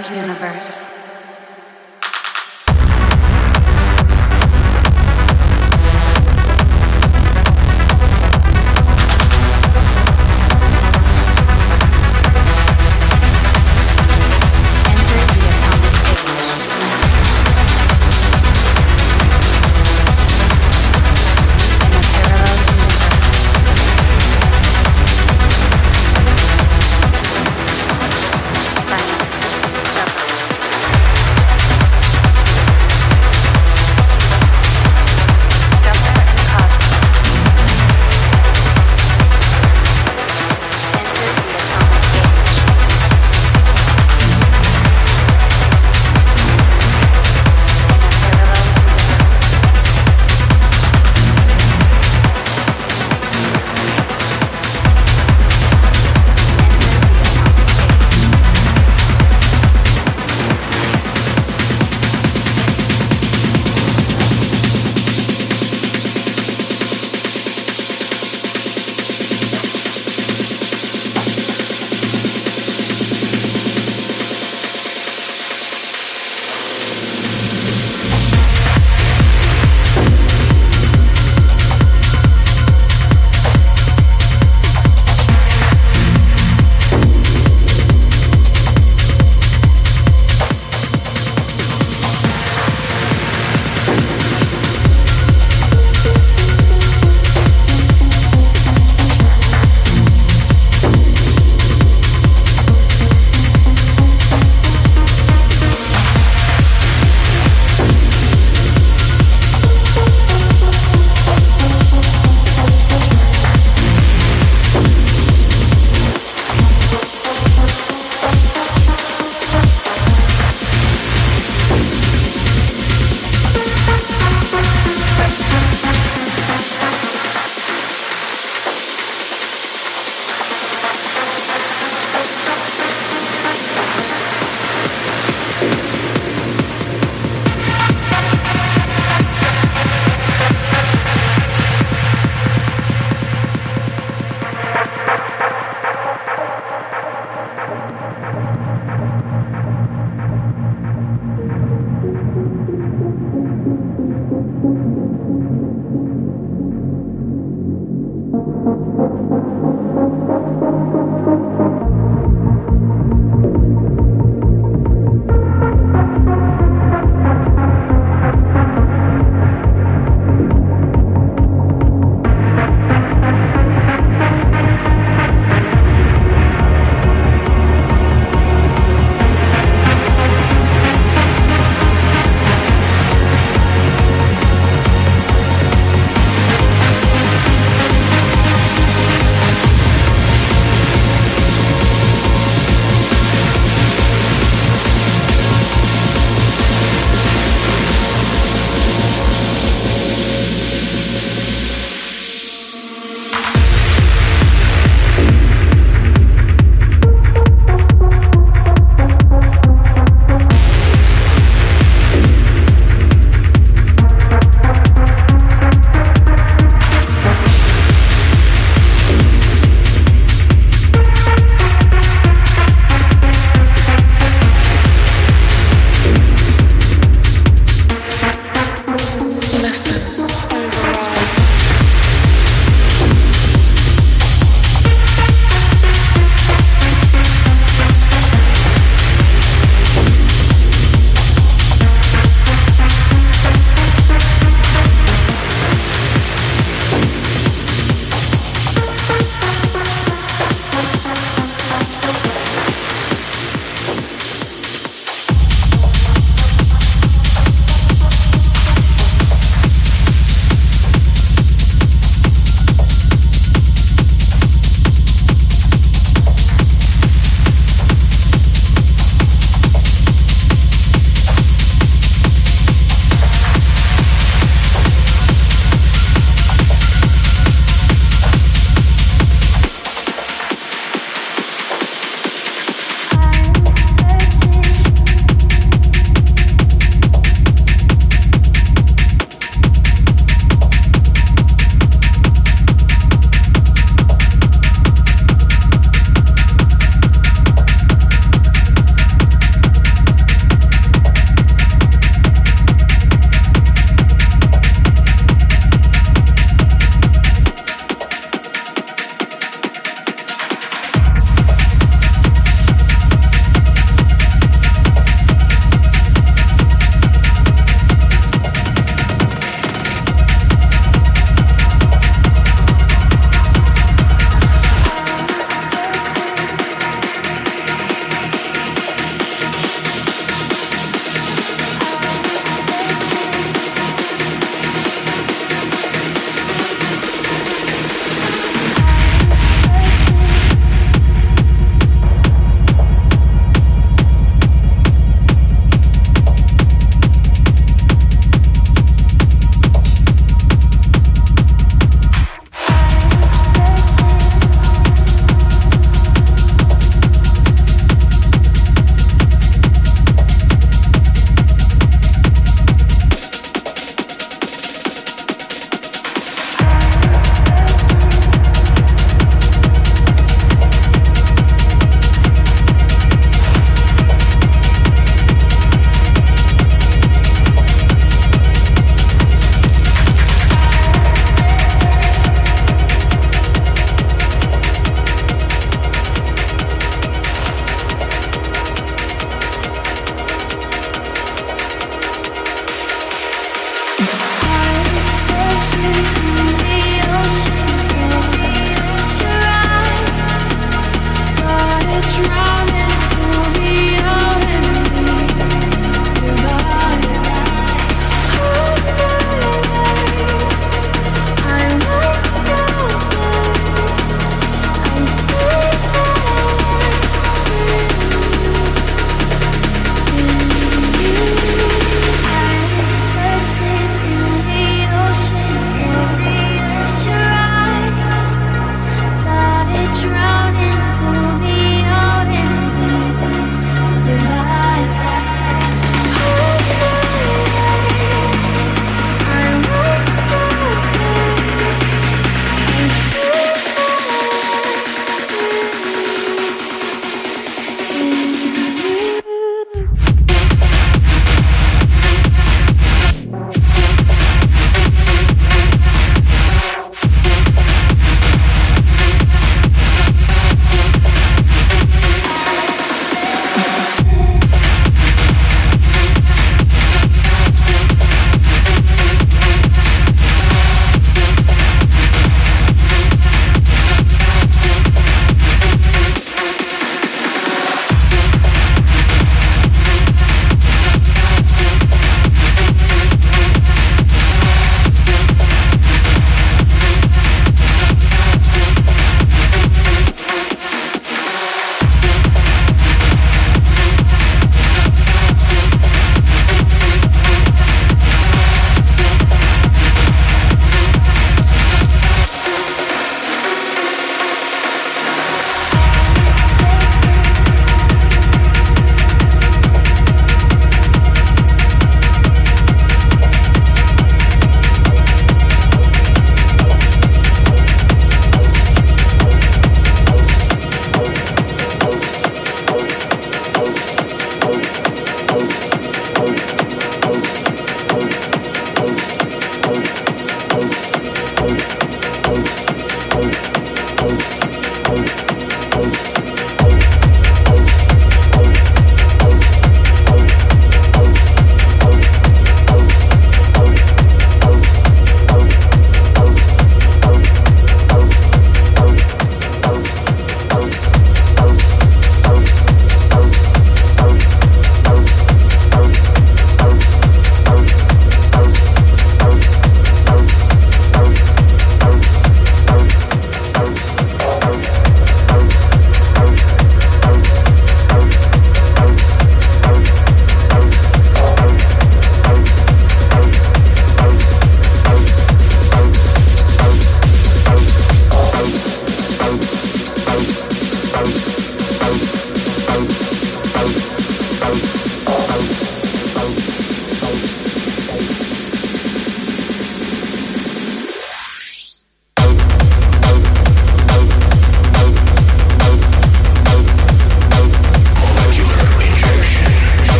universe.